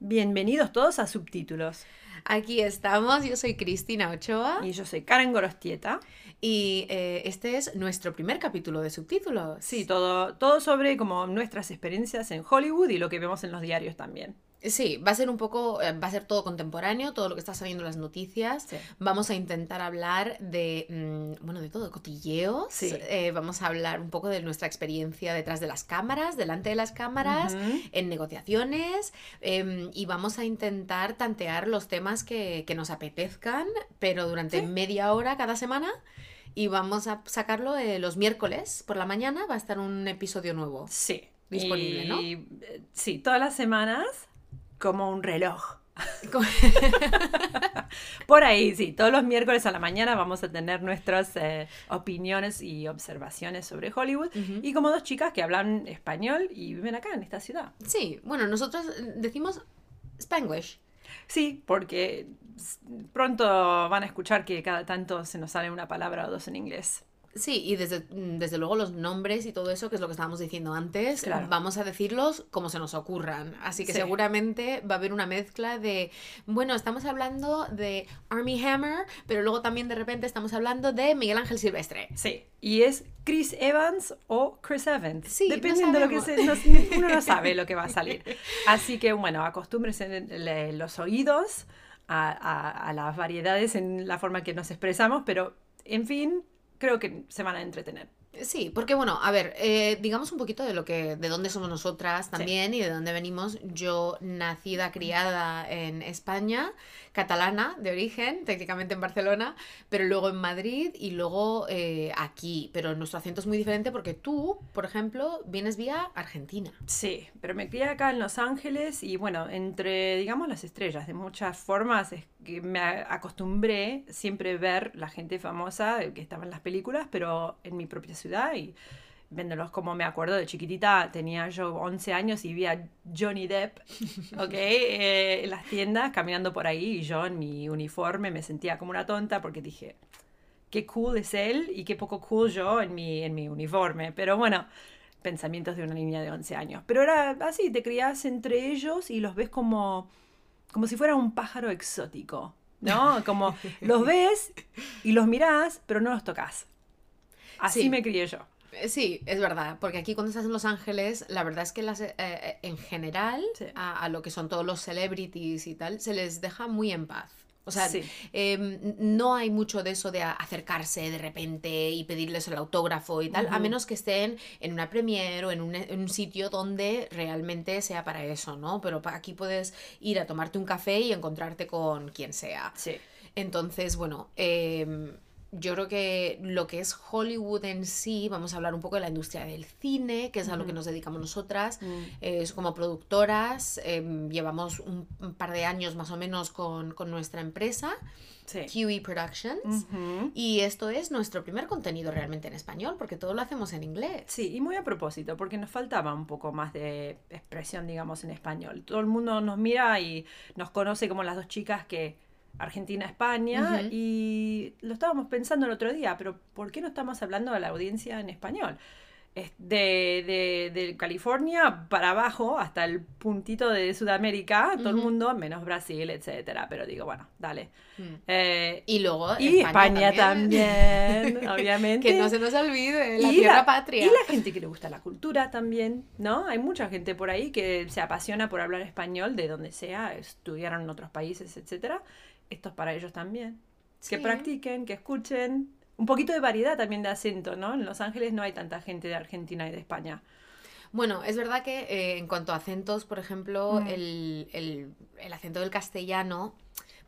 Bienvenidos todos a Subtítulos. Aquí estamos, yo soy Cristina Ochoa Y yo soy Karen Gorostieta. y eh, este es nuestro primer capítulo de subtítulos. Sí, todo, todo sobre como nuestras experiencias en Hollywood y lo que vemos en los diarios también. Sí, va a ser un poco, eh, va a ser todo contemporáneo, todo lo que está saliendo en las noticias. Sí. Vamos a intentar hablar de, mm, bueno, de todo, cotilleos. Sí. Eh, vamos a hablar un poco de nuestra experiencia detrás de las cámaras, delante de las cámaras, en negociaciones. em, y vamos a intentar tantear los temas que, que nos apetezcan, pero durante Sí. media hora cada semana. Y vamos a sacarlo eh, los miércoles por la mañana, va a estar un episodio nuevo. Sí. Disponible, ¿no? Y, Sí, todas las semanas como un reloj. Por ahí, sí, todos los miércoles a la mañana vamos a tener nuestras eh, opiniones y observaciones sobre Hollywood. Y como dos chicas que hablan español y viven acá en esta ciudad. Sí, bueno, nosotros decimos Spanglish. Sí, porque pronto van a escuchar que cada tanto se nos sale una palabra o dos en inglés. Sí, y desde, mm, desde luego los nombres y todo eso, que es lo que estábamos diciendo antes, Claro. vamos a decirlos como se nos ocurran. Así que Sí. seguramente va a haber una mezcla de, bueno, estamos hablando de Army Hammer, pero luego también de repente estamos hablando de Miguel Ángel Silvestre. Sí, y es Chris Evans o Chris Evans. Sí, no Dependiendo de lo que se, no- uno no sabe lo que va a salir. Así que bueno, acostúmbrense los oídos a, a- a las variedades en la forma que nos expresamos, pero en fin, creo que se van a entretener. Sí, porque bueno, a ver, eh, digamos un poquito de lo que, de dónde somos nosotras también y de dónde venimos. Yo nacida, criada en España, catalana de origen, técnicamente en Barcelona, pero luego en Madrid y luego eh, aquí. Pero nuestro acento es muy diferente porque tú, por ejemplo, vienes vía Argentina. Sí, pero me crié acá en Los Ángeles y bueno, entre, digamos, las estrellas, de muchas formas, es que me acostumbré siempre ver la gente famosa que estaba en las películas, pero en mi propia ciudad y viéndolos como me acuerdo de chiquitita, tenía yo 11 años y vi a Johnny Depp, ¿ok? Eh, en las tiendas, caminando por ahí y yo en mi uniforme me sentía como una tonta porque dije, qué cool es él y qué poco cool yo en mi, en mi uniforme. Pero bueno, pensamientos de una niña de 11 años. Pero era así, te criás entre ellos y los ves como, como si fuera un pájaro exótico, ¿no? Como los ves y los mirás, pero no los tocas. Así Sí. me crié yo. Eh, Sí, es verdad, porque aquí cuando estás en Los Ángeles, la verdad es que las, eh, eh, en general, Sí. a, a lo que son todos los celebrities y tal, se les deja muy en paz. O sea, Sí. em, no hay mucho de eso de acercarse de repente y pedirles el autógrafo y tal, a menos que estén en una premiere o en un, en un sitio donde realmente sea para eso, ¿no? Pero aquí puedes ir a tomarte un café y encontrarte con quien sea. Sí. Entonces, bueno, em, yo creo que lo que es Hollywood en sí, vamos a hablar un poco de la industria del cine, que es a lo que nos dedicamos nosotras. Es como productoras, em, llevamos un, un par de años más o menos con, con nuestra empresa, Sí. QE Productions. Y esto es nuestro primer contenido realmente en español, porque todo lo hacemos en inglés. Sí, y muy a propósito, porque nos faltaba un poco más de expresión, digamos, en español. Todo el mundo nos mira y nos conoce como las dos chicas que Argentina, España, Ujú. y lo estábamos pensando el otro día, pero ¿por qué no estamos hablando a la audiencia en español? Es De, de, de California para abajo hasta el puntito de Sudamérica, todo el mundo, menos Brasil, etcétera. Pero digo, bueno, dale. Mm. Eh, Y luego y España, también, obviamente. Que no se nos olvide, la Y tierra la- patria. Y la gente que le gusta la cultura también, ¿no? Hay mucha gente por ahí que se apasiona por hablar español de donde sea, estudiaron en otros países, etcétera. Esto es para ellos también. Que practiquen, que escuchen. Un poquito de variedad también de acento, ¿no? En Los Ángeles no hay tanta gente de Argentina y de España. Bueno, es verdad que eh, en cuanto a acentos, por ejemplo, Mm. el, el- el acento del castellano,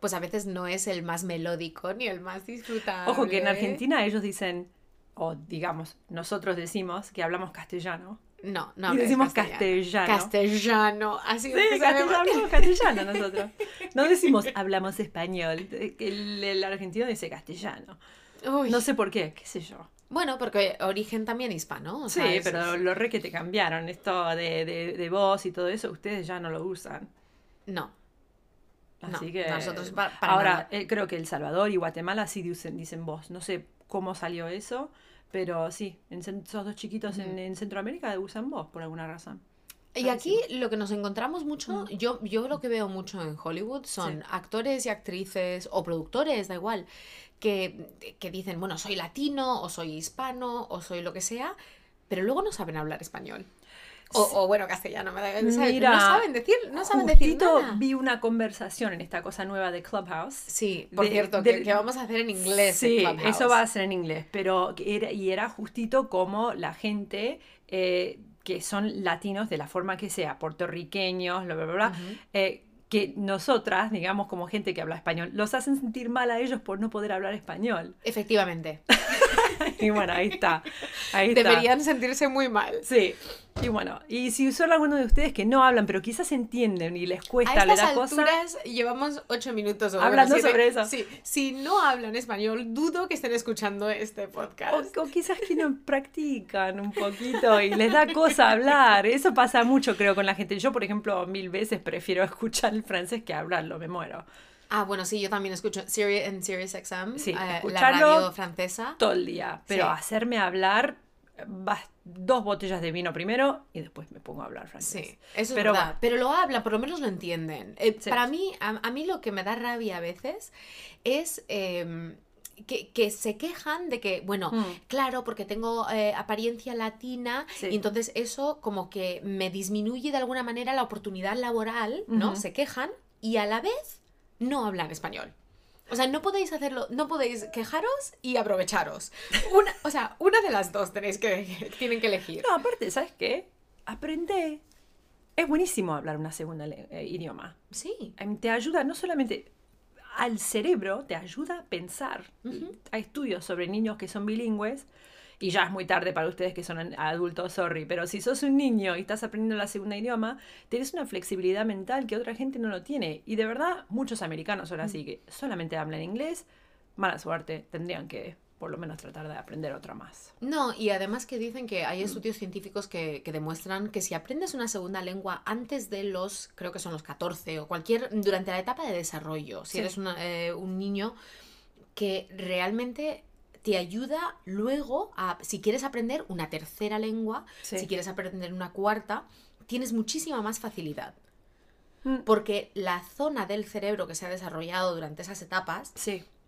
pues a veces no es el más melódico ni el más disfrutable. Ojo que en Argentina ellos dicen, o digamos, nosotros decimos que hablamos castellano. No, no. y decimos castellano. castellano. Así Sí, castellano, hablamos castellano nosotros. No decimos hablamos español. El, el argentino dice castellano. Uy. No sé por qué, qué sé yo. Bueno, porque origen también hispano. o Sí, sea, pero es- lo re que te cambiaron. Esto de, de, de voz y todo eso, ustedes ya no lo usan. No. Así No, que. nosotros pa- para ahora, nada. eh, creo que El Salvador y Guatemala sí dicen, dicen voz. No sé cómo salió eso, pero sí, en, esos dos chiquitos en Centroamérica usan voz por alguna razón. Y aquí lo que nos encontramos mucho, yo, yo lo que veo mucho en Hollywood son actores y actrices o productores, da igual, que, que dicen, bueno, soy latino o soy hispano o soy lo que sea, pero luego no saben hablar español. O, bueno, castellano, me da, Mira, no saben decir, no saben decir nada. vi una conversación en esta cosa nueva de Clubhouse. Sí, por cierto, que, vamos a hacer en inglés. Sí, eso va a ser en inglés, pero era, y era justito como la gente eh, que son latinos de la forma que sea, puertorriqueños, bla, bla, bla, eh, que nosotras, digamos, como gente que habla español, los hacen sentir mal a ellos por no poder hablar español. Efectivamente. y bueno, ahí está. Deberían sentirse muy mal. Sí. Y bueno, y si son alguno de ustedes que no hablan, pero quizás entienden y les cuesta hablar las cosas. llevamos ocho minutos hablando sobre eso. Sí, si no hablan español, dudo que estén escuchando este podcast. O, quizás que no practican un poquito y les da cosa hablar. Eso pasa mucho, creo, con la gente. Yo, por ejemplo, mil veces prefiero escuchar el francés que hablarlo, me muero. Ah, bueno, sí, yo también escucho Siri en Sirius XM, sí, eh, la radio francesa. Todo el día, pero hacerme hablar dos botellas de vino primero y después me pongo a hablar francés. Sí, eso pero, es verdad. Pero lo hablan, por lo menos lo entienden. Eh, para mí, a, mí lo que me da rabia a veces es... Em, que, se quejan de que, bueno, mm. claro, porque tengo eh, apariencia latina y entonces eso como que me disminuye de alguna manera la oportunidad laboral, ¿no? Se quejan y a la vez no hablan español. O sea, no podéis hacerlo, no podéis quejaros y aprovecharos. Una, o sea, una de las dos tenéis que, tienen que elegir. No, aparte, ¿sabes qué? Aprende. Es buenísimo hablar una segunda eh, idioma. Sí. Em, te ayuda no solamente al cerebro, te ayuda a pensar. Hay estudios sobre niños que son bilingües y ya es muy tarde para ustedes que son adultos, sorry, pero si sos un niño y estás aprendiendo la segunda idioma, tienes una flexibilidad mental que otra gente no lo tiene. Y de verdad, muchos americanos son así, que solamente hablan inglés, mala suerte, tendrían que por lo menos tratar de aprender otra más. No, y además que dicen que hay estudios científicos que, demuestran que si aprendes una segunda lengua antes de los, creo que son los 14 o cualquier, durante la etapa de desarrollo, si eres eh, un niño, que realmente te ayuda luego a, si quieres aprender una tercera lengua, si quieres aprender una cuarta, tienes muchísima más facilidad. Mm. Porque la zona del cerebro que se ha desarrollado durante esas etapas,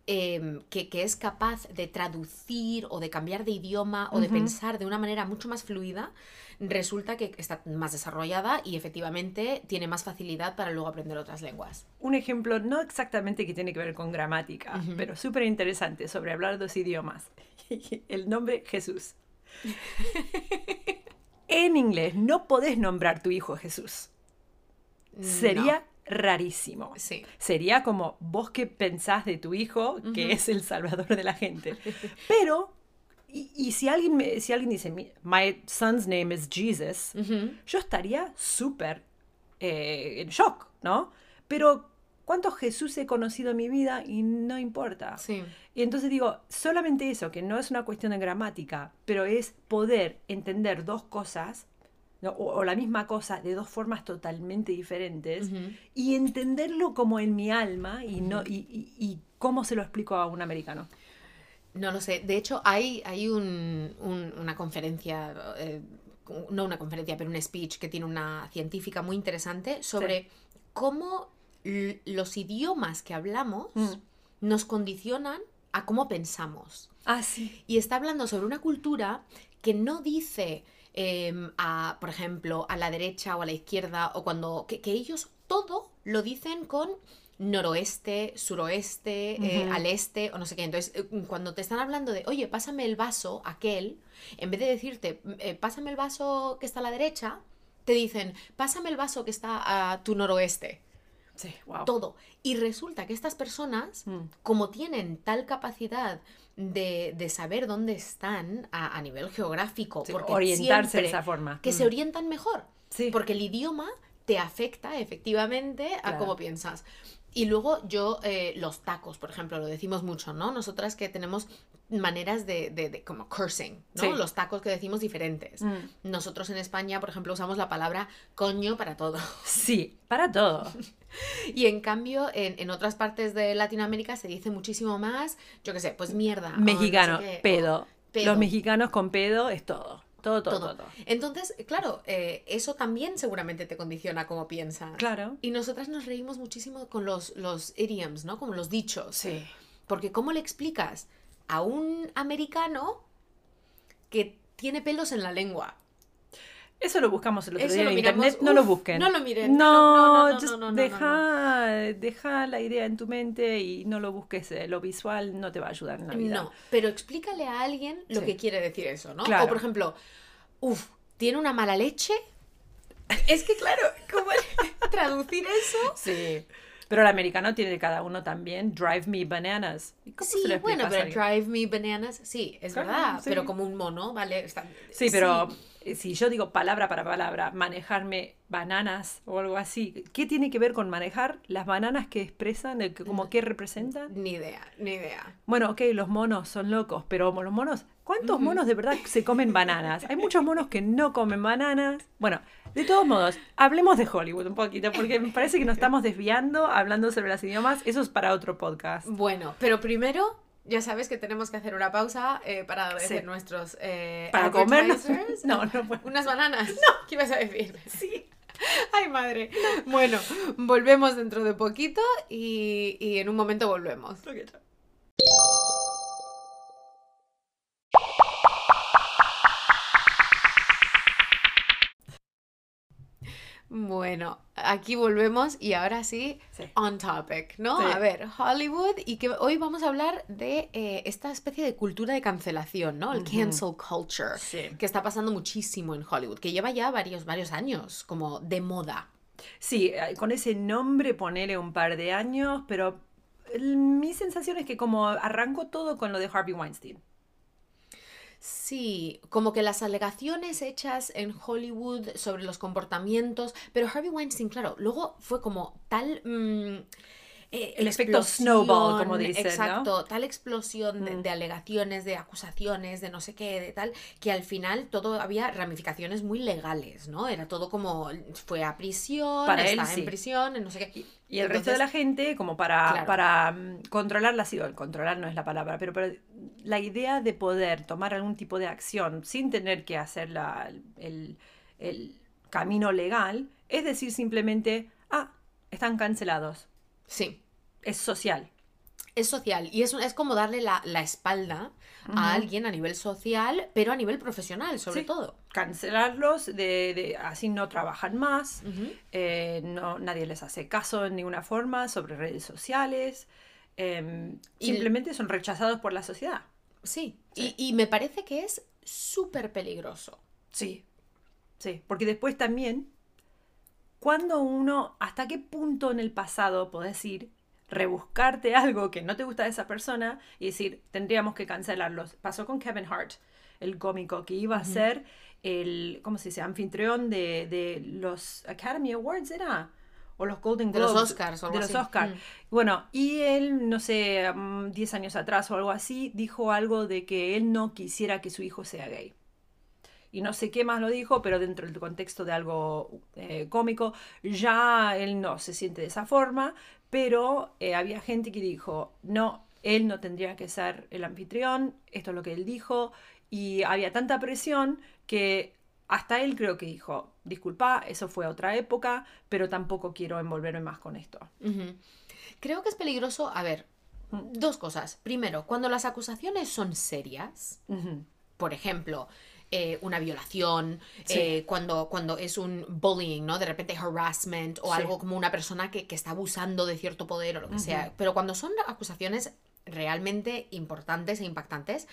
em, que, es capaz de traducir o de cambiar de idioma o de pensar de una manera mucho más fluida, resulta que está más desarrollada y efectivamente tiene más facilidad para luego aprender otras lenguas. Un ejemplo, no exactamente que tiene que ver con gramática, pero súper interesante sobre hablar dos idiomas. El nombre Jesús. en inglés no podés nombrar tu hijo Jesús. Sería rarísimo. Sí. Sería como vos que pensás de tu hijo, que es el salvador de la gente. Pero y, si, alguien me, si alguien dice, my son's name is Jesus, yo estaría súper eh, en shock, ¿no? Pero ¿cuántos Jesús he conocido en mi vida y no importa? Sí. Y entonces digo, solamente eso, que no es una cuestión de gramática, pero es poder entender dos cosas o, la misma cosa de dos formas totalmente diferentes y entenderlo como en mi alma y, no, y, y cómo se lo explico a un americano. No lo sé. De hecho, hay, hay una conferencia, eh, no una conferencia, pero un speech que tiene una científica muy interesante sobre cómo los idiomas que hablamos mm. nos condicionan a cómo pensamos. Ah, sí. Y está hablando sobre una cultura que no dice, em, a, por ejemplo, a la derecha o a la izquierda, o cuando. que ellos todo lo dicen con noroeste, suroeste, eh, al este o no sé qué. Entonces, eh, cuando te están hablando de, oye, pásame el vaso, aquel, en vez de decirte, eh, pásame el vaso que está a la derecha, te dicen, pásame el vaso que está a tu noroeste. Sí, wow. Todo. Y resulta que estas personas, mm. como tienen tal capacidad de, saber dónde están a, nivel geográfico, porque orientarse de esa forma. Que se mm. orientan mejor. Sí. Porque el idioma te afecta efectivamente a cómo piensas. Y luego yo, eh, los tacos, por ejemplo, lo decimos mucho, ¿no? Nosotras que tenemos maneras de, de, como cursing, ¿no? Los tacos que decimos diferentes. Mm. Nosotros en España, por ejemplo, usamos la palabra coño para todo. Sí, para todo. y en cambio, en, otras partes de Latinoamérica se dice muchísimo más, yo qué sé, pues mierda. Mexicano, pedo. Los mexicanos con pedo es todo. Todo, todo, Todo. todo. Entonces, claro, eh, eso también seguramente te condiciona cómo piensas. Claro. Y nosotras nos reímos muchísimo con los, los idioms, ¿no? Como los dichos. Sí. Porque ¿cómo le explicas a un americano que tiene pelos en la lengua? Eso lo buscamos el otro Eso día en internet. No lo busquen. no lo miren, No, no, no, no, deja, deja la idea en tu mente y no lo busques. eh, Lo visual no te va a ayudar en la vida. No, pero explícale a alguien lo Sí. que quiere decir eso, ¿no? Claro. O por ejemplo, uff, ¿tiene una mala leche? Es que claro, ¿cómo traducir eso? Sí. Pero el americano tiene cada uno también Drive Me Bananas. ¿Y cómo se Sí, bueno, pero drive me bananas, sí, es Claro, verdad, sí. pero como un mono, ¿vale? Está- Sí, pero si yo digo palabra para palabra, manejarme bananas o algo así, ¿qué tiene que ver con manejar las bananas que expresan, el que- como que representan? Ni idea, ni idea. Bueno, ok, los monos son locos, pero los monos, ¿cuántos monos de verdad se comen bananas? Hay muchos monos que no comen bananas. Bueno, de todos modos, hablemos de Hollywood un poquito, porque me parece que nos estamos desviando hablando sobre los idiomas. Eso es para otro podcast. Bueno, pero primero, ya sabes que tenemos que hacer una pausa eh, para decir Sí. nuestros eh, Para comernos. No, no puedo. Unas bananas. No. ¿Qué ibas a decir? Sí. Ay, madre. Bueno, volvemos dentro de poquito y, y en un momento volvemos. Ok, Bueno, aquí volvemos y ahora sí, Sí. on topic, ¿no? Sí. A ver, Hollywood y que hoy vamos a hablar de eh, esta especie de cultura de cancelación, ¿no? El cancel culture, Sí. que está pasando muchísimo en Hollywood, que lleva ya varios, varios años como de moda. Sí, eh, con ese nombre ponele un par de años, pero el- mi sensación es que como arrancó todo con lo de Harvey Weinstein. Sí, como que las alegaciones hechas en Hollywood sobre los comportamientos, pero Harvey Weinstein, claro, luego fue como tal... mm, eh, El efecto snowball, como dicen, ¿no? Exacto, tal explosión de, Mm. de alegaciones, de acusaciones, de no sé qué, de tal, que al final todo había ramificaciones muy legales, ¿no? Era todo como, fue a prisión, Para él, está sí. en prisión, en no sé qué. Y el resto de la gente, como para, Claro. para mm, controlar la situación, controlar no es la palabra, pero, pero la idea de poder tomar algún tipo de acción sin tener que hacer la- el, el camino legal, es decir simplemente, ah, están cancelados, Sí. es social. Es social y es, es como darle la, la espalda a alguien a nivel social, pero a nivel profesional, sobre Sí. todo. Cancelarlos, de, de- así no trabajan más, eh, no, nadie les hace caso en ninguna forma sobre redes sociales, em, simplemente son rechazados por la sociedad. Sí, Sí. Y, y me parece que es súper peligroso. Sí, sí, porque después también, cuando uno, hasta qué punto en el pasado podés ir, rebuscarte algo que no te gusta de esa persona y decir, tendríamos que cancelarlos. Pasó con Kevin Hart, el cómico, que iba a ser el, ¿cómo se dice?, anfitrión de, de los Academy Awards, ¿era? O los Golden De los Globes. Oscars o De algo los así. Oscars. Mm. Bueno, y él, no sé, mm, 10 años atrás o algo así, dijo algo de que él no quisiera que su hijo sea gay. Y no sé qué más lo dijo, pero dentro del contexto de algo eh, cómico, ya él no se siente de esa forma, pero eh, había gente que dijo, no, él no tendría que ser el anfitrión, esto es lo que él dijo, y había tanta presión que hasta él creo que dijo, disculpa, eso fue otra época, pero tampoco quiero envolverme más con esto. Creo que es peligroso, a ver, dos cosas. Primero, cuando las acusaciones son serias, por ejemplo, eh, una violación, Sí. eh, cuando, cuando es un bullying, ¿no? De repente harassment o Sí. algo como una persona que, que está abusando de cierto poder o lo que sea. Pero cuando son acusaciones realmente importantes e impactantes,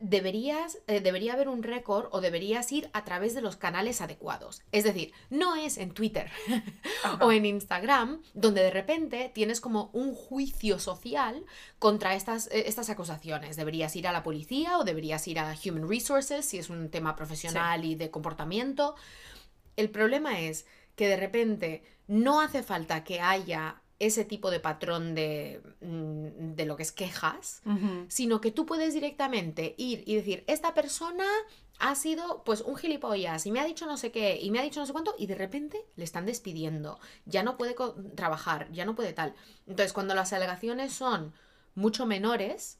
deberías, eh, debería haber un récord o deberías ir a través de los canales adecuados. Es decir, no es en Twitter o en Instagram donde de repente tienes como un juicio social contra estas, eh, estas acusaciones. Deberías ir a la policía o deberías ir a Human Resources si es un tema profesional y de comportamiento. El problema es que de repente no hace falta que haya ese tipo de patrón de, mm, de lo que es quejas, sino que tú puedes directamente ir y decir, esta persona ha sido pues un gilipollas y me ha dicho no sé qué y me ha dicho no sé cuánto y de repente le están despidiendo, ya no puede trabajar, ya no puede tal. Entonces cuando las alegaciones son mucho menores,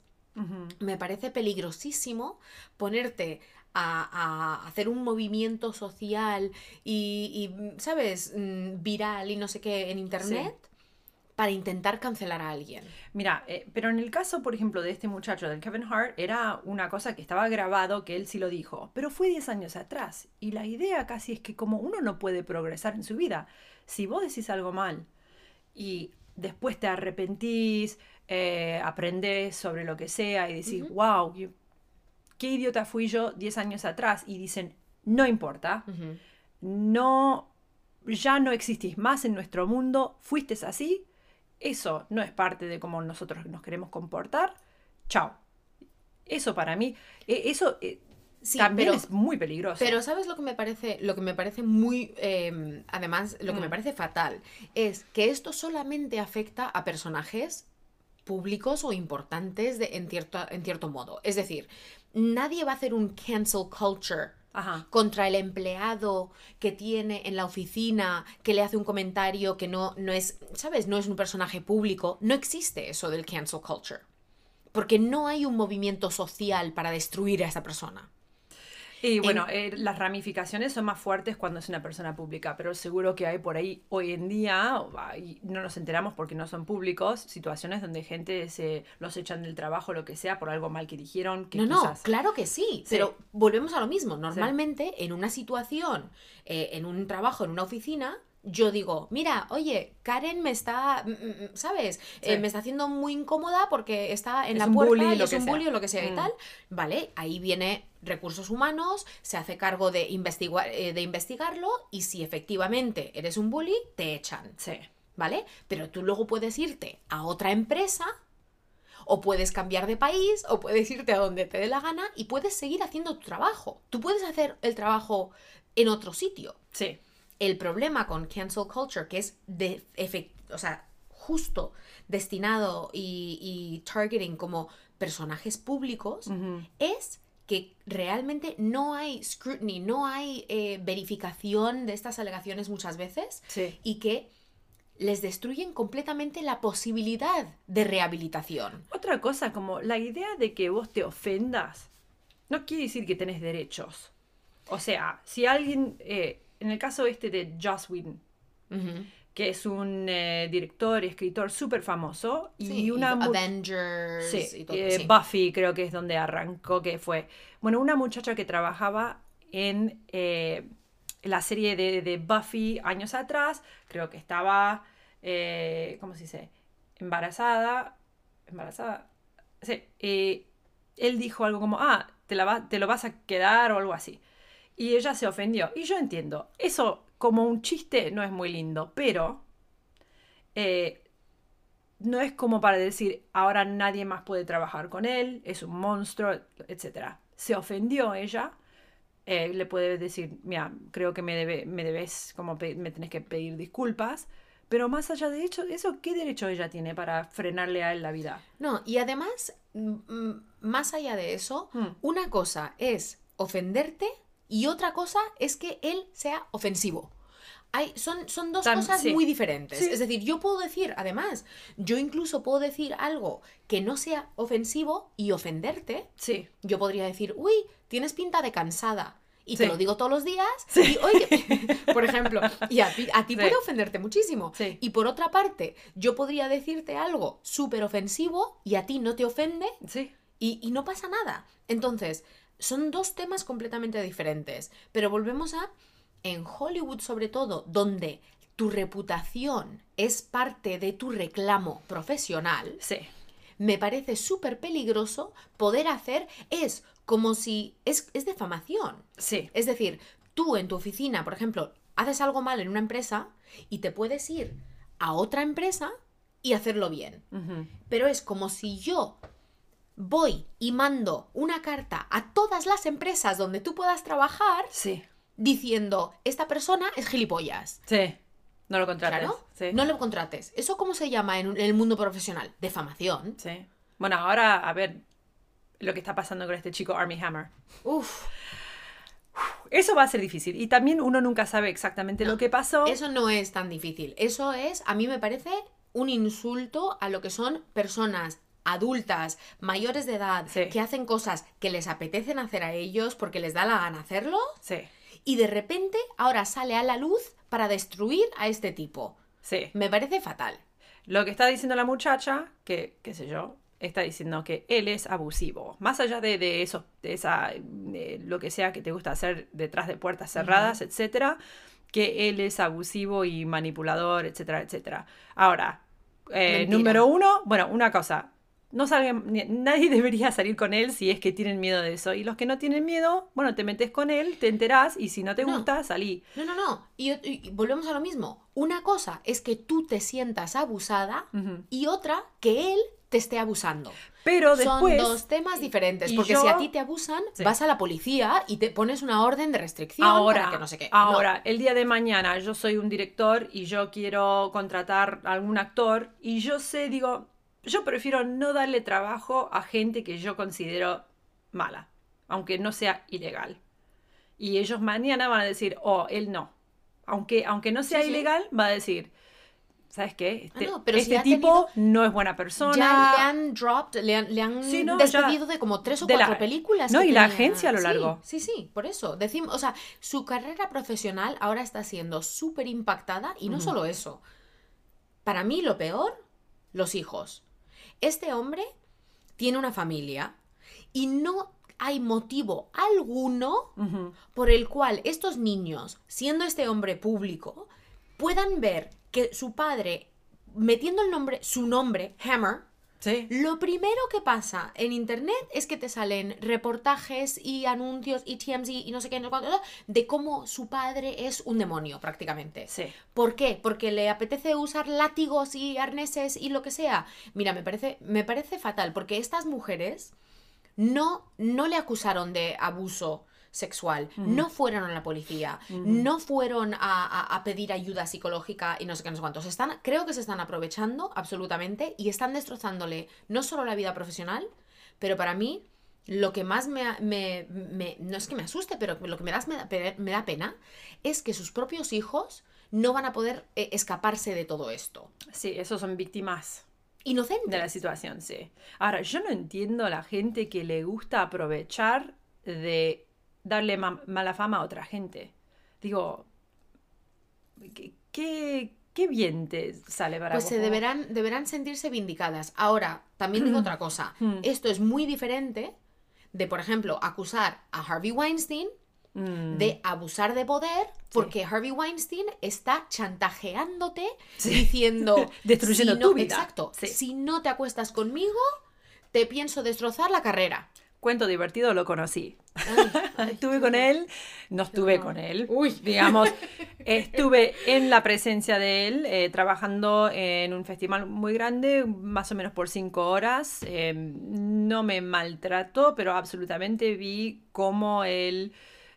me parece peligrosísimo ponerte a, hacer un movimiento social y, ¿sabes?, mm, viral y no sé qué en Internet. Para intentar cancelar a alguien. Mira, eh, pero en el caso, por ejemplo, de este muchacho, del Kevin Hart, era una cosa que estaba grabado, que él sí lo dijo, pero fue 10 años atrás. Y la idea casi es que como uno no puede progresar en su vida, si vos decís algo mal y después te arrepentís, eh, aprendés sobre lo que sea y decís, wow, qué idiota fui yo 10 años atrás y dicen, no importa, no, ya no existís más en nuestro mundo, fuiste así, eso no es parte de cómo nosotros nos queremos comportar, chao. Eso para mí, e, eso eh, también es muy peligroso. Pero ¿sabes lo que me parece? Lo que me parece muy, em, además, lo que me mm. parece fatal es que esto solamente afecta a personajes públicos o importantes de, en, cierto, en cierto modo. Es decir, nadie va a hacer un cancel culture contra el empleado que tiene en la oficina, que le hace un comentario que no, no es, ¿sabes? No es un personaje público. No existe eso del cancel culture. Porque no hay un movimiento social para destruir a esa persona. Y bueno, eh, las ramificaciones son más fuertes cuando es una persona pública, pero seguro que hay por ahí hoy en día, y no nos enteramos porque no son públicos, situaciones donde gente se los echan del trabajo, lo que sea, por algo mal que dijeron. Que no, no, claro que sí, pero volvemos a lo mismo. Normalmente en una situación, eh, en un trabajo, en una oficina, yo digo, mira, oye, Karen me está, mm, mm, mm, ¿sabes? Eh, me está haciendo muy incómoda porque está en la puerta y es un bully o lo que sea y tal. Vale, ahí viene recursos humanos, se hace cargo de, investigar, eh, de investigarlo y si efectivamente eres un bully, te echan. Sí. ¿Vale? Pero tú luego puedes irte a otra empresa o puedes cambiar de país, o puedes irte a donde te dé la gana y puedes seguir haciendo tu trabajo. Tú puedes hacer el trabajo en otro sitio. Sí. El problema con cancel culture, que es de o sea, justo destinado y, targeting como personajes públicos, es que realmente no hay scrutiny, no hay eh, verificación de estas alegaciones muchas veces y que les destruyen completamente la posibilidad de rehabilitación. Otra cosa, como la idea de que vos te ofendas, no quiere decir que tenés derechos. O sea, si alguien eh, en el caso este de Joss Whedon, que es un eh, director y escritor súper famoso, y una... Avengers y todo, eh, Buffy creo que es donde arrancó, que fue, bueno, una muchacha que trabajaba en eh, la serie de, Buffy años atrás, creo que estaba, ¿cómo se dice? Embarazada, embarazada, sí, él dijo algo como, ah, te, la te lo vas a quedar o algo así. Y ella se ofendió. Y yo entiendo, eso como un chiste no es muy lindo, pero eh, no es como para decir, ahora nadie más puede trabajar con él, es un monstruo, etc. Se ofendió ella, eh, le puede decir, mira, creo que me, debe, me debes, como me tenés que pedir disculpas. Pero más allá de eso, eso, ¿qué derecho ella tiene para frenarle a él la vida? No, y además, más allá de eso, hmm. una cosa es ofenderte y otra cosa es que él sea ofensivo. Hay, son, son dos cosas muy diferentes. Es decir, yo puedo decir, además, yo incluso puedo decir algo que no sea ofensivo y ofenderte. Sí. Yo podría decir, uy, tienes pinta de cansada. Y te lo digo todos los días. Y, oye, por ejemplo, y a ti, a ti puede ofenderte muchísimo. Y por otra parte, yo podría decirte algo súper ofensivo y a ti no te ofende. Sí. Y, y no pasa nada. Entonces, son dos temas completamente diferentes. Pero volvemos a, en Hollywood sobre todo, donde tu reputación es parte de tu reclamo profesional, sí. me parece súper peligroso poder hacer, es como si es, es defamación. Sí. Es decir, tú en tu oficina, por ejemplo, haces algo mal en una empresa y te puedes ir a otra empresa y hacerlo bien. Pero es como si yo voy y mando una carta a todas las empresas donde tú puedas trabajar sí. diciendo, esta persona es gilipollas. Sí. No lo contrates. No lo contrates. ¿Eso cómo se llama en, el mundo profesional? Defamación. Sí. Bueno, ahora a ver lo que está pasando con este chico Army Hammer. Uf. Eso va a ser difícil. Y también uno nunca sabe exactamente lo que pasó. Eso no es tan difícil. Eso es, a mí me parece, un insulto a lo que son personas adultas, mayores de edad, Sí. que hacen cosas que les apetecen hacer a ellos porque les da la gana hacerlo, Sí, y de repente ahora sale a la luz para destruir a este tipo. sí. Me parece fatal. Lo que está diciendo la muchacha, que, qué sé yo, está diciendo que él es abusivo. Más allá de, de eso, de esa, de lo que sea que te gusta hacer detrás de puertas cerradas, etcétera, que él es abusivo y manipulador, etcétera, etcétera. Ahora, eh, número uno, bueno, una cosa. No salgan, nadie debería salir con él si es que tienen miedo de eso. Y los que no tienen miedo, bueno, te metes con él, te enterás y si no te No. gusta, salí. No, no, no. Y, y volvemos a lo mismo. Una cosa es que tú te sientas abusada y otra que él te esté abusando. Pero Son después... dos temas diferentes. y Porque yo- si a ti te abusan, Sí. vas a la policía y te pones una orden de restricción Ahora, para que no sé qué. ahora, el día de mañana yo soy un director y yo quiero contratar a algún actor y yo sé, digo, yo prefiero no darle trabajo a gente que yo considero mala, aunque no sea ilegal. Y ellos mañana van a decir, oh, él no. Aunque, aunque no sea Sí, sí. ilegal, va a decir, ¿sabes qué? Este, no, pero este tipo tenido- no es buena persona. Ya le han dropped, le han, le han Sí, no, ya. despedido de como tres o la- cuatro películas. no, y la agencia a lo largo. Sí, sí, por eso. Decimos, o sea, su carrera profesional ahora está siendo súper impactada y no solo eso. Para mí lo peor, los hijos. Este hombre tiene una familia y no hay motivo alguno por el cual estos niños, siendo este hombre público, puedan ver que su padre, metiendo el nombre, su nombre, Hammer, Sí. lo primero que pasa en internet es que te salen reportajes y anuncios y TMZ y no sé qué, no sé cuánto, de cómo su padre es un demonio prácticamente. Sí. ¿Por qué? Porque le apetece usar látigos y arneses y lo que sea. Mira, me parece, me parece fatal porque estas mujeres no, no le acusaron de abuso sexual, no fueron a la policía, no fueron a, a- a pedir ayuda psicológica y no sé qué, no sé cuántos. Están, creo que se están aprovechando absolutamente y están destrozándole no solo la vida profesional, pero para mí lo que más me, me- me- no es que me asuste, pero lo que me da, me da, me da pena es que sus propios hijos no van a poder eh, escaparse de todo esto. Sí, esos son víctimas. Inocentes. de la situación, sí. Ahora, yo no entiendo a la gente que le gusta aprovechar de darle ma- mala fama a otra gente. Digo, ¿qué, qué, qué bien te sale para Pues se deberán, deberán sentirse vindicadas. Ahora, también digo otra cosa. Mm. Esto es muy diferente de, por ejemplo, acusar a Harvey Weinstein Mm, de abusar de poder porque Harvey Weinstein está chantajeándote Sí. diciendo Destruyendo si no- tu vida. Exacto. Sí. Si no te acuestas conmigo, te pienso destrozar la carrera. Cuento divertido, lo conocí. Ay, ay, Estuve con él, no estuve no. con él. Uy. Digamos, estuve en la presencia de él, eh, trabajando en un festival muy grande, más o menos por cinco horas. Eh, no me maltrató, pero absolutamente vi cómo él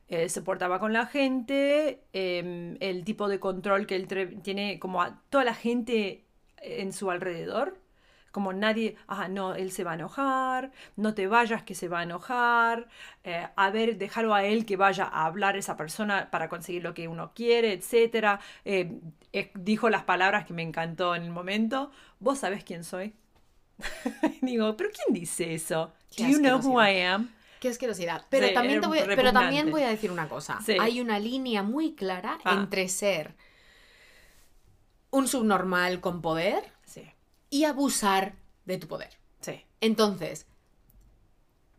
eh, se portaba con la gente, eh, el tipo de control que él tiene, como a toda la gente en su alrededor. Como nadie, ah, no, él se va a enojar, no te vayas que se va a enojar, eh, a ver, déjalo a él que vaya a hablar esa persona para conseguir lo que uno quiere, etc. dijo las palabras que me encantó en el momento, vos sabés quién soy. Digo, pero ¿quién dice eso? Qué Do you know who. I am? Qué asquerosidad. Pero, Sí, también, te voy, pero también voy a decir una cosa. Sí. Hay una línea muy clara Ah. entre ser un subnormal con poder y abusar de tu poder. sí, Entonces,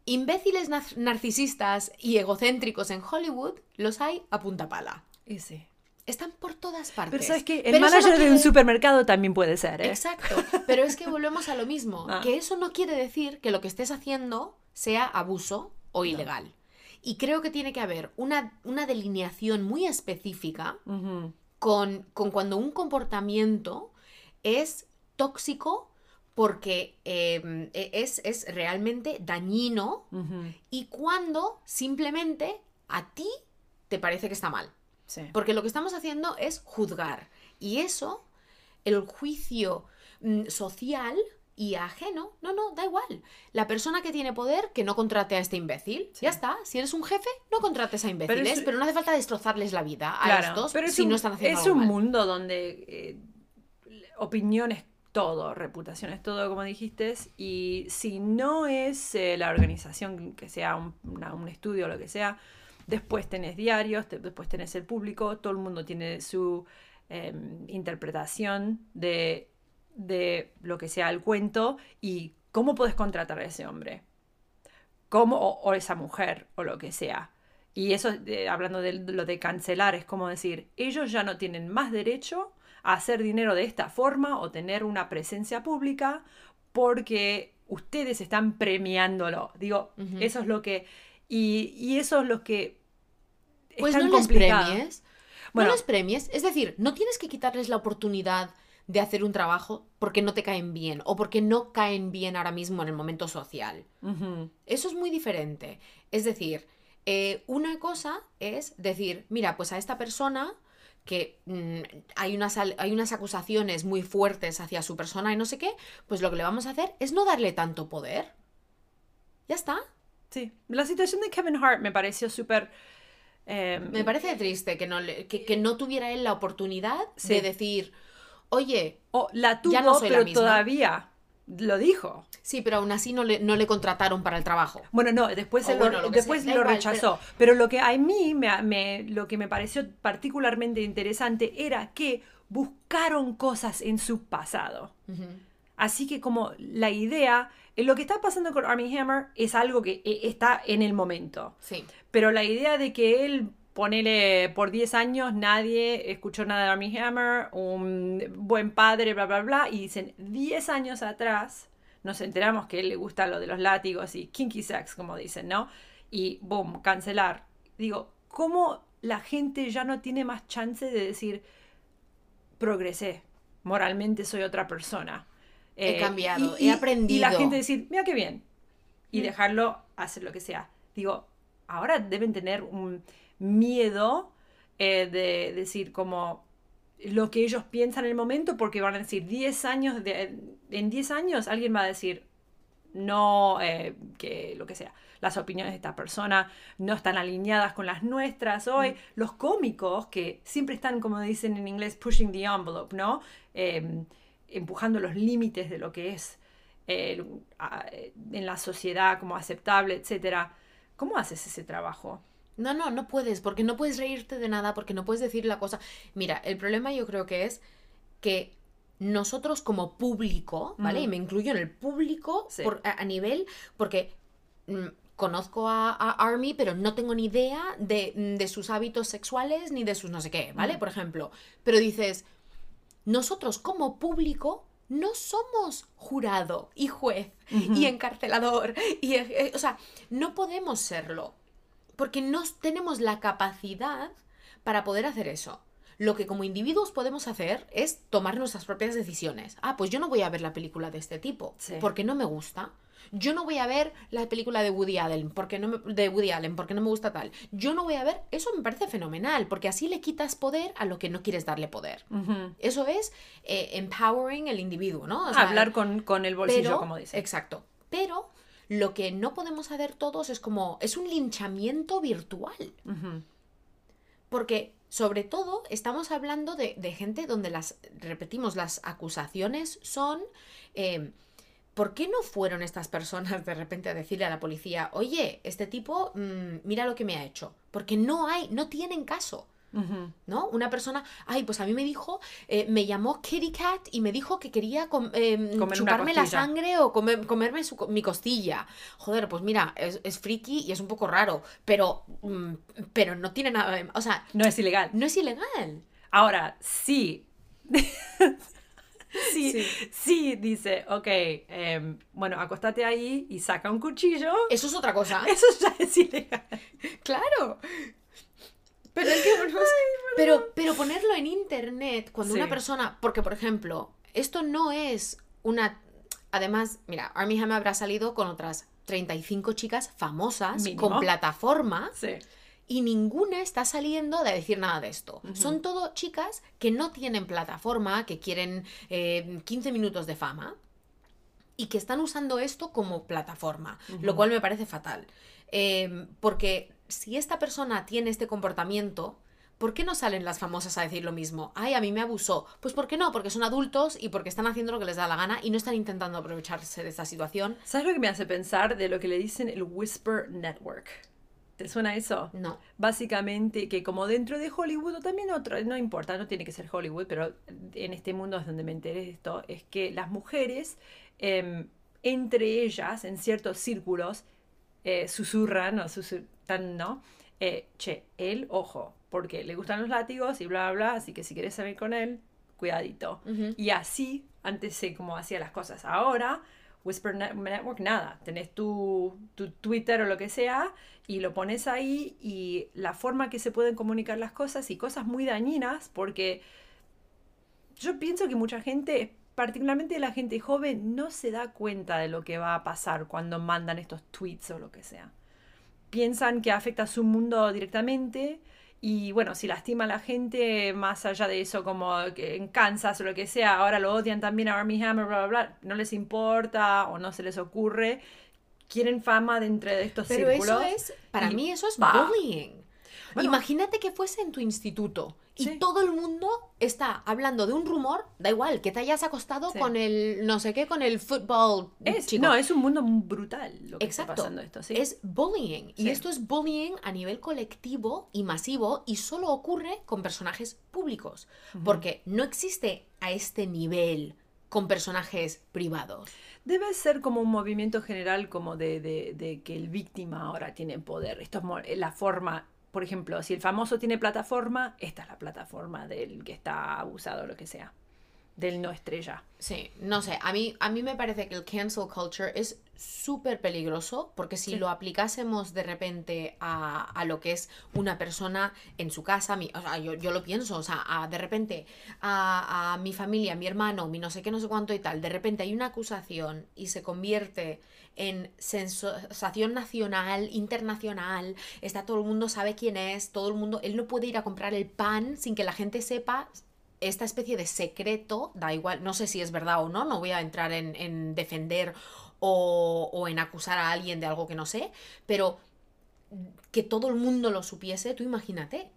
imbéciles nar- narcisistas y egocéntricos en Hollywood los hay a punta pala. y sí. Están por todas partes. Pero sabes que el Pero eso no manager de un supermercado también puede ser, ¿eh? Exacto, pero es que volvemos a lo mismo, Ah. que eso no quiere decir que lo que estés haciendo sea abuso o ilegal. Y creo que tiene que haber una, una delineación muy específica con, con cuando un comportamiento es tóxico porque eh, es, es realmente dañino ujú, y cuando simplemente a ti te parece que está mal. sí. Porque lo que estamos haciendo es juzgar. Y eso, el juicio mm, social y ajeno, no, no, da igual. La persona que tiene poder, que no contrate a este imbécil. Sí. Ya está. Si eres un jefe, no contrates a imbéciles. Pero, es- no hace falta destrozarles la vida a Claro, estos pero es si un, no están haciendo es algo un mal. mundo donde eh, opiniones todo, reputación es todo, como dijiste, y si no es eh, la organización que sea un, estudio o lo que sea, después tenés diarios, después tenés el público, todo el mundo tiene su em, interpretación de, de lo que sea el cuento y cómo puedes contratar a ese hombre, cómo, o, esa mujer, o lo que sea. Y eso, hablando de lo de cancelar, es como decir, ellos ya no tienen más derecho hacer dinero de esta forma o tener una presencia pública porque ustedes están premiándolo. Digo, eso es lo que... Y, eso es lo que... pues no les premies. Bueno, no les premies. Es decir, no tienes que quitarles la oportunidad de hacer un trabajo porque no te caen bien o porque no caen bien ahora mismo en el momento social. Eso es muy diferente. Es decir, eh, una cosa es decir, mira, pues a esta persona que mm, hay, unas, hay unas acusaciones muy fuertes hacia su persona y no sé qué, pues lo que le vamos a hacer es no darle tanto poder. Ya está. Sí, la situación de Kevin Hart me pareció súper... Em, me parece triste que no, que, no tuviera él la oportunidad de decir, oye, o la tuvo, ya no soy pero todavía lo dijo. Sí, pero aún así no le, no le contrataron para el trabajo. Bueno, no, después, lo, después lo rechazó. Pero... lo que a mí me, lo que me pareció particularmente interesante era que buscaron cosas en su pasado. Así que como la idea, lo que está pasando con Army Hammer es algo que eh, está en el momento. Sí. Pero la idea de que él ponele por 10 años nadie escuchó nada de Army Hammer, un buen padre, bla, bla, bla, y dicen 10 años atrás nos enteramos que él le gusta lo de los látigos y kinky sex, como dicen, ¿no? Y boom, cancelar. Digo, ¿cómo la gente ya no tiene más chance de decir, progresé, moralmente soy otra persona? he eh, cambiado, he aprendido. Y la gente decir, mira qué bien, y mm. dejarlo hacer lo que sea. Digo, ahora deben tener un miedo eh, de decir como lo que ellos piensan en el momento, porque van a decir 10 años, de, en 10 años alguien va a decir, no, eh, que lo que sea, las opiniones de esta persona no están alineadas con las nuestras hoy. Mm. Los cómicos que siempre están, como dicen en inglés, pushing the envelope, ¿no? Em, empujando los límites de lo que es eh, en la sociedad como aceptable, etc. ¿Cómo haces ese trabajo? No, no, no puedes, porque no puedes reírte de nada, porque no puedes decir la cosa. Mira, el problema yo creo que es que nosotros como público, ¿vale? Y me incluyo en el público a, nivel, porque mm, conozco a, Army, pero no tengo ni idea de, sus hábitos sexuales ni de sus no sé qué, ¿vale? Por ejemplo. Pero dices, nosotros como público no somos jurado y juez y encarcelador. Y, eh, o sea, no podemos serlo porque no tenemos la capacidad para poder hacer eso. Lo que como individuos podemos hacer es tomar nuestras propias decisiones. Ah, pues yo no voy a ver la película de este tipo porque no me gusta. Yo no voy a ver la película de Woody Allen porque no me, de Woody Allen porque no me gusta tal. Yo no voy a ver, eso me parece fenomenal porque así le quitas poder a lo que no quieres darle poder. Eso es eh, empowering el individuo, ¿no? Hablar con, el bolsillo, como dice. Exacto. Pero lo que no podemos hacer todos es como, es un linchamiento virtual. Porque sobre todo estamos hablando de, gente donde las, repetimos, las acusaciones son... Eh, ¿Por qué no fueron estas personas de repente a decirle a la policía, oye, este tipo, mm, mira lo que me ha hecho? Porque no hay, no tienen caso. ¿No? Una persona, ay, pues a mí me dijo, eh, me llamó Kitty Cat y me dijo que quería em, chuparme la sangre o comerme mi costilla. Joder, pues mira, es, es, friki y es un poco raro, pero, mm, pero no tiene nada, o sea... No es ilegal. No es ilegal. Ahora, sí. sí, sí, dice, ok, em, bueno, acostate ahí y saca un cuchillo. Eso es otra cosa. Eso ya es ilegal. claro. Pero, es que, pero, pero ponerlo en internet cuando una persona, porque por ejemplo, esto no es una... Además, mira, Army Hammer habrá salido con otras 35 chicas famosas con plataforma. Y ninguna está saliendo de decir nada de esto. Son todo chicas que no tienen plataforma, que quieren 15 eh, minutos de fama y que están usando esto como plataforma, lo cual me parece fatal. Eh, porque si esta persona tiene este comportamiento, ¿por qué no salen las famosas a decir lo mismo? Ay, a mí me abusó. Pues ¿por qué no? Porque son adultos y porque están haciendo lo que les da la gana y no están intentando aprovecharse de esta situación. ¿Sabes lo que me hace pensar de lo que le dicen el Whisper Network? ¿Te suena eso? No. Básicamente que como dentro de Hollywood o también otro, no importa, no tiene que ser Hollywood, pero en este mundo es donde me enteré de esto, es que las mujeres, em, entre ellas, en ciertos círculos, eh, susurran o susurran, ¿no? Eh, che, él, ojo, porque le gustan los látigos y bla, bla, bla, así que si quieres salir con él, cuidadito. Y así, antes sé cómo hacía las cosas. Ahora, Whisper Network, nada, tenés tu, tu Twitter o lo que sea y lo pones ahí y la forma que se pueden comunicar las cosas y cosas muy dañinas porque yo pienso que mucha gente, particularmente la gente joven, no se da cuenta de lo que va a pasar cuando mandan estos tweets o lo que sea. Piensan que afecta a su mundo directamente y bueno, si lastima a la gente, más allá de eso, como que en Kansas o lo que sea, ahora lo odian también a Army Hammer, bla, bla, bla, no les importa o no se les ocurre quieren fama dentro de estos Pero círculos. eso es, para mí eso es bullying. Imagínate que fuese en tu instituto y todo el mundo está hablando de un rumor, da igual, que te hayas acostado con el no sé qué, con el fútbol. Es, No, es un mundo brutal lo que Exacto. está pasando esto. ¿sí? Es bullying. Y esto es bullying a nivel colectivo y masivo y solo ocurre con personajes públicos. Porque no existe a este nivel con personajes privados. Debe ser como un movimiento general como de, de, que el víctima ahora tiene poder. Esto es la forma, por ejemplo, si el famoso tiene plataforma, esta es la plataforma del que está abusado o lo que sea del no estrella. Sí, no sé, a mí, a mí me parece que el cancel culture es súper peligroso porque si lo aplicásemos de repente a, lo que es una persona en su casa, o sea, yo, yo, lo pienso, o sea, de repente a, a, mi familia, mi hermano, mi no sé qué, no sé cuánto y tal, de repente hay una acusación y se convierte en sensación nacional, internacional, está todo el mundo sabe quién es, todo el mundo, él no puede ir a comprar el pan sin que la gente sepa esta especie de secreto, da igual, no sé si es verdad o no, no voy a entrar en, defender o, en acusar a alguien de algo que no sé, pero que todo el mundo lo supiese, tú imagínate.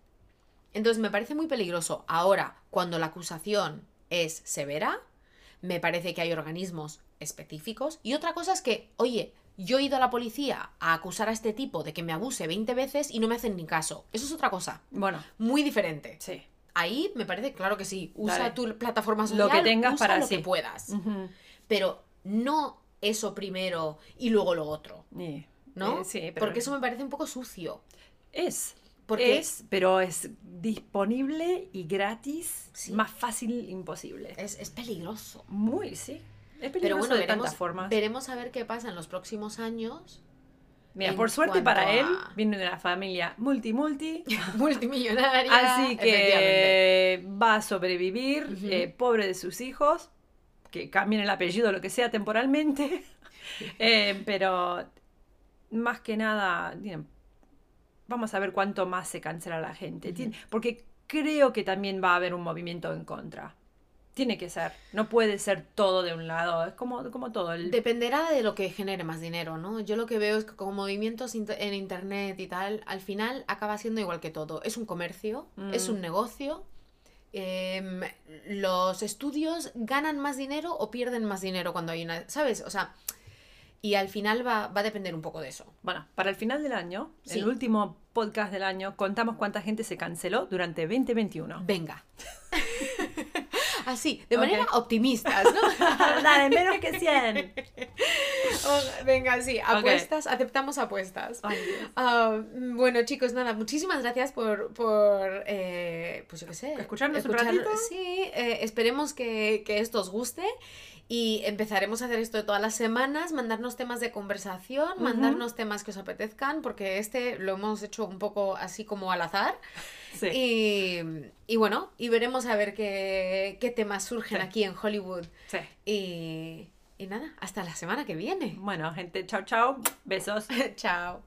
Entonces me parece muy peligroso. Ahora, cuando la acusación es severa, me parece que hay organismos específicos. Y otra cosa es que, oye, yo he ido a la policía a acusar a este tipo de que me abuse 20 veces y no me hacen ni caso. Eso es otra cosa. Bueno. Muy diferente. Sí ahí me parece claro que sí. Usa tu plataforma social, lo que tengas para lo que puedas. Pero no eso primero y luego lo otro. ¿No? Eh, sí, Porque eso me parece un poco sucio. Es. Porque es, pero es disponible y gratis, más fácil imposible. Es, es peligroso. Muy, sí. Es peligroso pero bueno, de veremos, tantas formas. Veremos a ver qué pasa en los próximos años Mira, por suerte para él, viene de una familia multi-multi. Multimillonaria. Así que va a sobrevivir, eh, pobre de sus hijos, que cambien el apellido, lo que sea, temporalmente. Eh, pero más que nada, vamos a ver cuánto más se cancela la gente. Porque creo que también va a haber un movimiento en contra. Tiene que ser, no puede ser todo de un lado, es como, como todo. El... Dependerá de lo que genere más dinero, ¿no? Yo lo que veo es que con movimientos en internet y tal, al final acaba siendo igual que todo. Es un comercio, es un mm. negocio. Em, los estudios ganan más dinero o pierden más dinero cuando hay una... ¿Sabes? O sea, y al final va, va, a depender un poco de eso. Bueno, para el final del año, el último podcast del año, contamos cuánta gente se canceló durante 2021. Venga. Así, de manera optimista, ¿no? Dale, menos que 100. venga, sí, apuestas, aceptamos apuestas. Ah, bueno, chicos, nada, muchísimas gracias por, por eh, pues yo qué sé. Escucharnos un ratito. Sí, eh, esperemos que, que esto os guste y empezaremos a hacer esto de todas las semanas, mandarnos temas de conversación, mandarnos temas que os apetezcan, porque este lo hemos hecho un poco así como al azar. Y, y, bueno, y veremos a ver qué, qué temas surgen aquí en Hollywood. Sí. Y, y nada, hasta la semana que viene. Bueno, gente, chao, chao. Besos. chao.